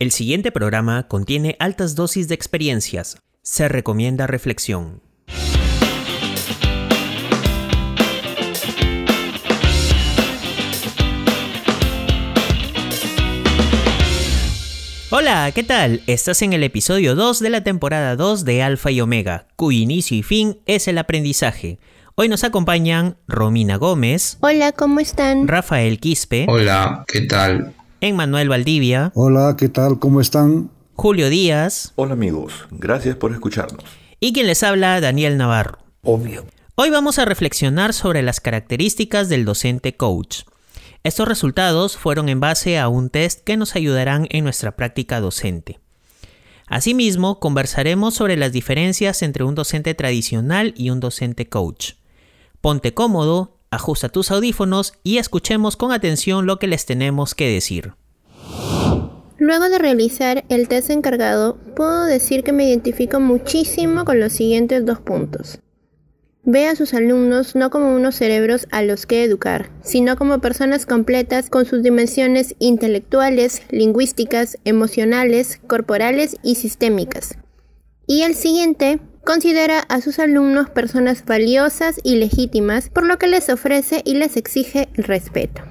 El siguiente programa contiene altas dosis de experiencias. Se recomienda reflexión. Hola, ¿qué tal? Estás en el episodio 2 de la temporada 2 de Alfa y Omega, cuyo inicio y fin es el aprendizaje. Hoy nos acompañan Romina Gómez. Hola, ¿cómo están? Rafael Quispe. Hola, ¿qué tal? Emmanuel Valdivia. Hola, ¿qué tal? ¿Cómo están? Julio Díaz. Hola amigos, gracias por escucharnos. Y quien les habla, Daniel Navarro. Obvio. Hoy vamos a reflexionar sobre las características del docente coach. Estos resultados fueron en base a un test que nos ayudarán en nuestra práctica docente. Asimismo, conversaremos sobre las diferencias entre un docente tradicional y un docente coach. Ponte cómodo, ajusta tus audífonos y escuchemos con atención lo que les tenemos que decir. Luego de realizar el test encargado, puedo decir que me identifico muchísimo con los siguientes dos puntos. Ve a sus alumnos no como unos cerebros a los que educar, sino como personas completas con sus dimensiones intelectuales, lingüísticas, emocionales, corporales y sistémicas. Y el siguiente Considera a sus alumnos personas valiosas y legítimas, por lo que les ofrece y les exige respeto.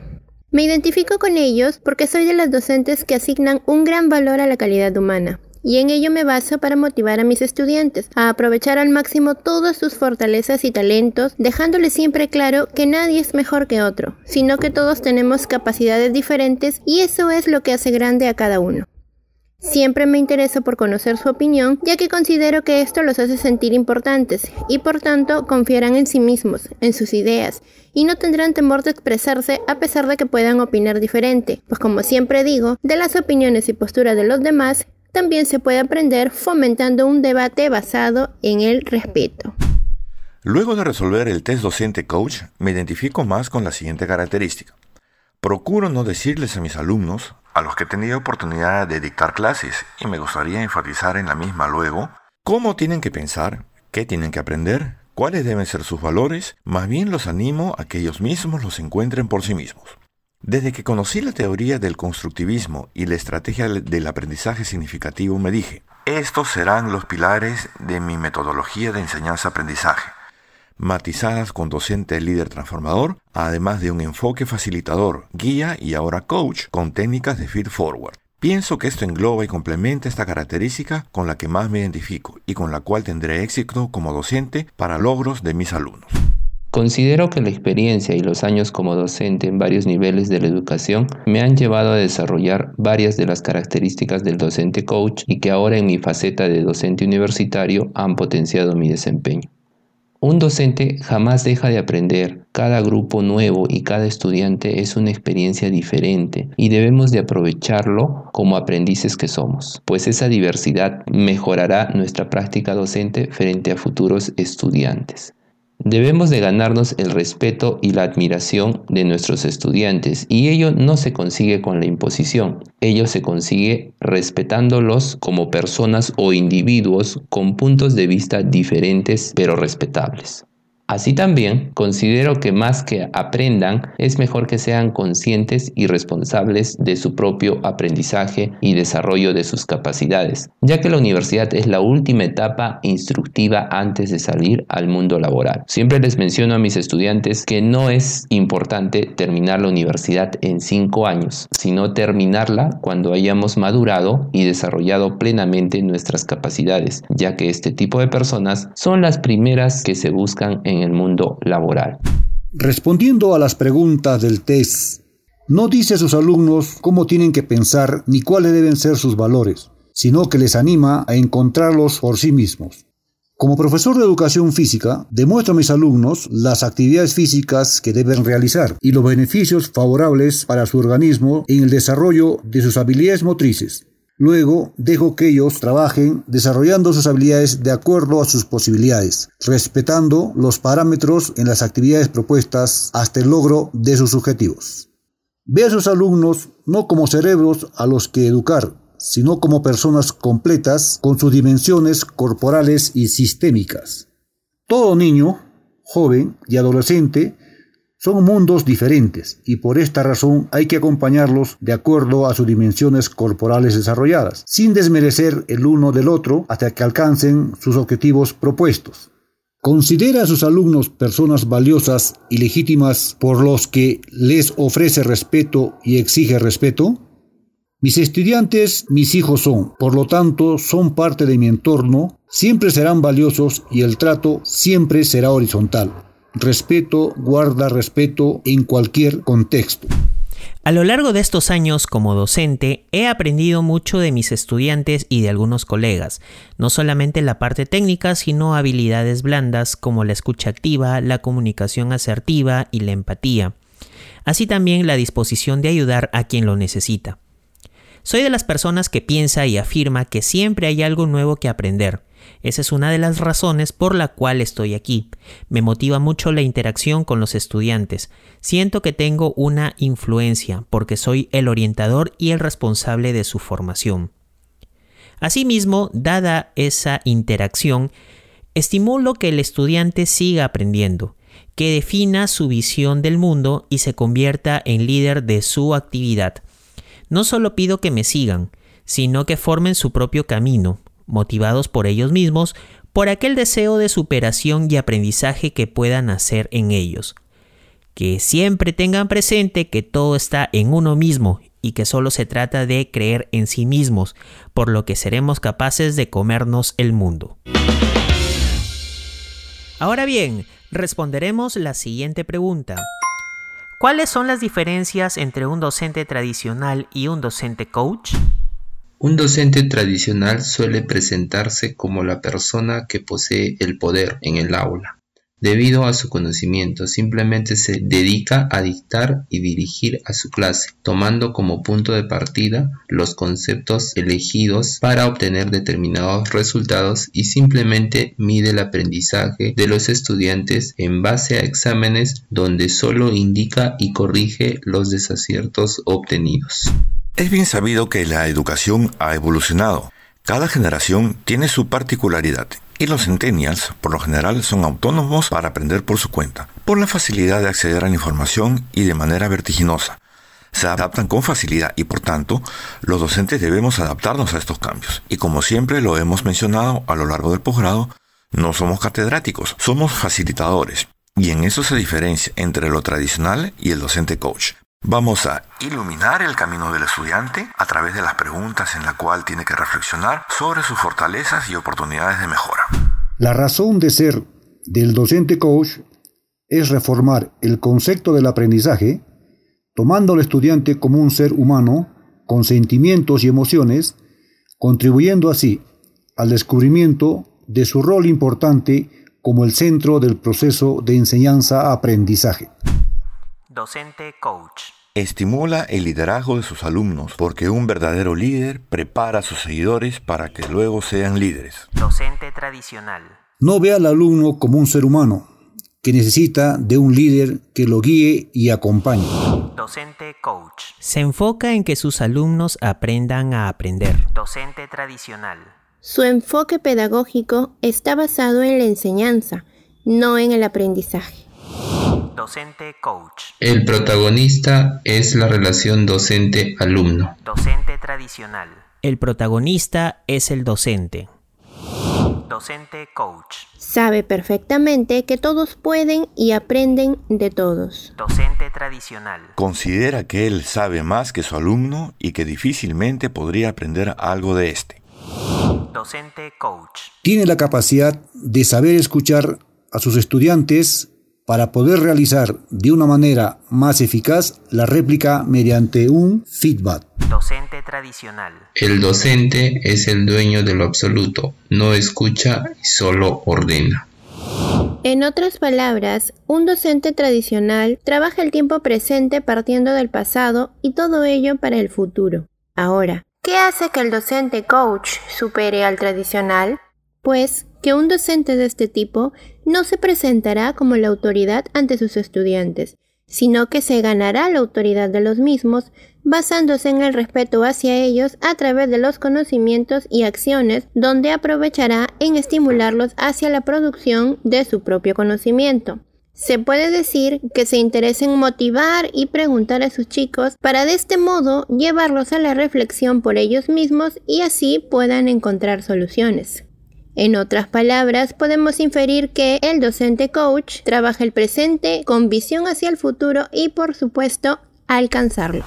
Me identifico con ellos porque soy de las docentes que asignan un gran valor a la calidad humana, y en ello me baso para motivar a mis estudiantes a aprovechar al máximo todas sus fortalezas y talentos, dejándoles siempre claro que nadie es mejor que otro, sino que todos tenemos capacidades diferentes y eso es lo que hace grande a cada uno. Siempre me intereso por conocer su opinión, ya que considero que esto los hace sentir importantes y por tanto confiarán en sí mismos, en sus ideas, y no tendrán temor de expresarse a pesar de que puedan opinar diferente, pues como siempre digo, de las opiniones y posturas de los demás también se puede aprender fomentando un debate basado en el respeto. Luego de resolver el test docente coach, me identifico más con la siguiente característica. Procuro no decirles a mis alumnos, a los que he tenido oportunidad de dictar clases, y me gustaría enfatizar en la misma luego, cómo tienen que pensar, qué tienen que aprender, cuáles deben ser sus valores, más bien los animo a que ellos mismos los encuentren por sí mismos. Desde que conocí la teoría del constructivismo y la estrategia del aprendizaje significativo me dije, estos serán los pilares de mi metodología de enseñanza-aprendizaje matizadas con docente líder transformador, además de un enfoque facilitador, guía y ahora coach con técnicas de feed forward. Pienso que esto engloba y complementa esta característica con la que más me identifico y con la cual tendré éxito como docente para logros de mis alumnos. Considero que la experiencia y los años como docente en varios niveles de la educación me han llevado a desarrollar varias de las características del docente coach y que ahora en mi faceta de docente universitario han potenciado mi desempeño. Un docente jamás deja de aprender. Cada grupo nuevo y cada estudiante es una experiencia diferente y debemos de aprovecharlo como aprendices que somos, pues esa diversidad mejorará nuestra práctica docente frente a futuros estudiantes. Debemos de ganarnos el respeto y la admiración de nuestros estudiantes y ello no se consigue con la imposición, ello se consigue respetándolos como personas o individuos con puntos de vista diferentes pero respetables. Así también considero que más que aprendan, es mejor que sean conscientes y responsables de su propio aprendizaje y desarrollo de sus capacidades, ya que la universidad es la última etapa instructiva antes de salir al mundo laboral. Siempre les menciono a mis estudiantes que no es importante terminar la universidad en cinco años, sino terminarla cuando hayamos madurado y desarrollado plenamente nuestras capacidades, ya que este tipo de personas son las primeras que se buscan en el mundo laboral. Respondiendo a las preguntas del test, no dice a sus alumnos cómo tienen que pensar ni cuáles deben ser sus valores, sino que les anima a encontrarlos por sí mismos. Como profesor de educación física, demuestro a mis alumnos las actividades físicas que deben realizar y los beneficios favorables para su organismo en el desarrollo de sus habilidades motrices. Luego dejo que ellos trabajen desarrollando sus habilidades de acuerdo a sus posibilidades, respetando los parámetros en las actividades propuestas hasta el logro de sus objetivos. Ve a sus alumnos no como cerebros a los que educar, sino como personas completas con sus dimensiones corporales y sistémicas. Todo niño, joven y adolescente Son mundos diferentes y por esta razón hay que acompañarlos de acuerdo a sus dimensiones corporales desarrolladas, sin desmerecer el uno del otro hasta que alcancen sus objetivos propuestos. ¿Considera a sus alumnos personas valiosas y legítimas por los que les ofrece respeto y exige respeto? Mis estudiantes, mis hijos son, por lo tanto, son parte de mi entorno, siempre serán valiosos y el trato siempre será horizontal. Respeto guarda respeto en cualquier contexto. A lo largo de estos años como docente he aprendido mucho de mis estudiantes y de algunos colegas, no solamente la parte técnica, sino habilidades blandas como la escucha activa, la comunicación asertiva y la empatía, así también la disposición de ayudar a quien lo necesita. Soy de las personas que piensa y afirma que siempre hay algo nuevo que aprender, esa es una de las razones por la cual estoy aquí. Me motiva mucho la interacción con los estudiantes. Siento que tengo una influencia porque soy el orientador y el responsable de su formación. Asimismo, dada esa interacción, estimulo que el estudiante siga aprendiendo, que defina su visión del mundo y se convierta en líder de su actividad. No solo pido que me sigan, sino que formen su propio camino, motivados por ellos mismos, por aquel deseo de superación y aprendizaje que puedan hacer en ellos. Que siempre tengan presente que todo está en uno mismo y que solo se trata de creer en sí mismos, por lo que seremos capaces de comernos el mundo. Ahora bien, responderemos la siguiente pregunta. ¿Cuáles son las diferencias entre un docente tradicional y un docente coach? Un docente tradicional suele presentarse como la persona que posee el poder en el aula. Debido a su conocimiento, simplemente se dedica a dictar y dirigir a su clase, tomando como punto de partida los conceptos elegidos para obtener determinados resultados y simplemente mide el aprendizaje de los estudiantes en base a exámenes donde solo indica y corrige los desaciertos obtenidos. Es bien sabido que la educación ha evolucionado. Cada generación tiene su particularidad y los centennials, por lo general, son autónomos para aprender por su cuenta, por la facilidad de acceder a la información y de manera vertiginosa. Se adaptan con facilidad y por tanto, los docentes debemos adaptarnos a estos cambios. Y como siempre lo hemos mencionado a lo largo del posgrado, no somos catedráticos, somos facilitadores. Y en eso se diferencia entre lo tradicional y el docente coach. Vamos a iluminar el camino del estudiante a través de las preguntas en la cual tiene que reflexionar sobre sus fortalezas y oportunidades de mejora. La razón de ser del docente coach es reformar el concepto del aprendizaje, tomando al estudiante como un ser humano con sentimientos y emociones, contribuyendo así al descubrimiento de su rol importante como el centro del proceso de enseñanza-aprendizaje docente coach. Estimula el liderazgo de sus alumnos porque un verdadero líder prepara a sus seguidores para que luego sean líderes. Docente tradicional. No ve al alumno como un ser humano que necesita de un líder que lo guíe y acompañe. Docente coach. Se enfoca en que sus alumnos aprendan a aprender. Docente tradicional. Su enfoque pedagógico está basado en la enseñanza, no en el aprendizaje docente coach. El protagonista es la relación docente-alumno. Docente tradicional. El protagonista es el docente. Docente coach. Sabe perfectamente que todos pueden y aprenden de todos. Docente tradicional. Considera que él sabe más que su alumno y que difícilmente podría aprender algo de este. Docente coach. Tiene la capacidad de saber escuchar a sus estudiantes para poder realizar de una manera más eficaz la réplica mediante un feedback. Docente tradicional. El docente es el dueño de lo absoluto, no escucha y solo ordena. En otras palabras, un docente tradicional trabaja el tiempo presente partiendo del pasado y todo ello para el futuro. Ahora, ¿qué hace que el docente coach supere al tradicional? Pues que un docente de este tipo no se presentará como la autoridad ante sus estudiantes, sino que se ganará la autoridad de los mismos basándose en el respeto hacia ellos a través de los conocimientos y acciones donde aprovechará en estimularlos hacia la producción de su propio conocimiento. Se puede decir que se interesa en motivar y preguntar a sus chicos para de este modo llevarlos a la reflexión por ellos mismos y así puedan encontrar soluciones. En otras palabras, podemos inferir que el docente coach trabaja el presente con visión hacia el futuro y por supuesto alcanzarlo.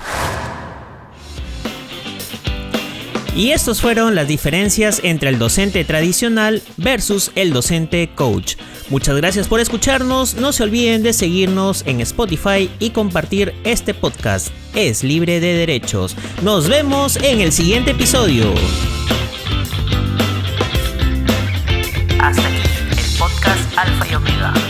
Y estas fueron las diferencias entre el docente tradicional versus el docente coach. Muchas gracias por escucharnos, no se olviden de seguirnos en Spotify y compartir este podcast. Es libre de derechos. Nos vemos en el siguiente episodio. Alfa y Omega.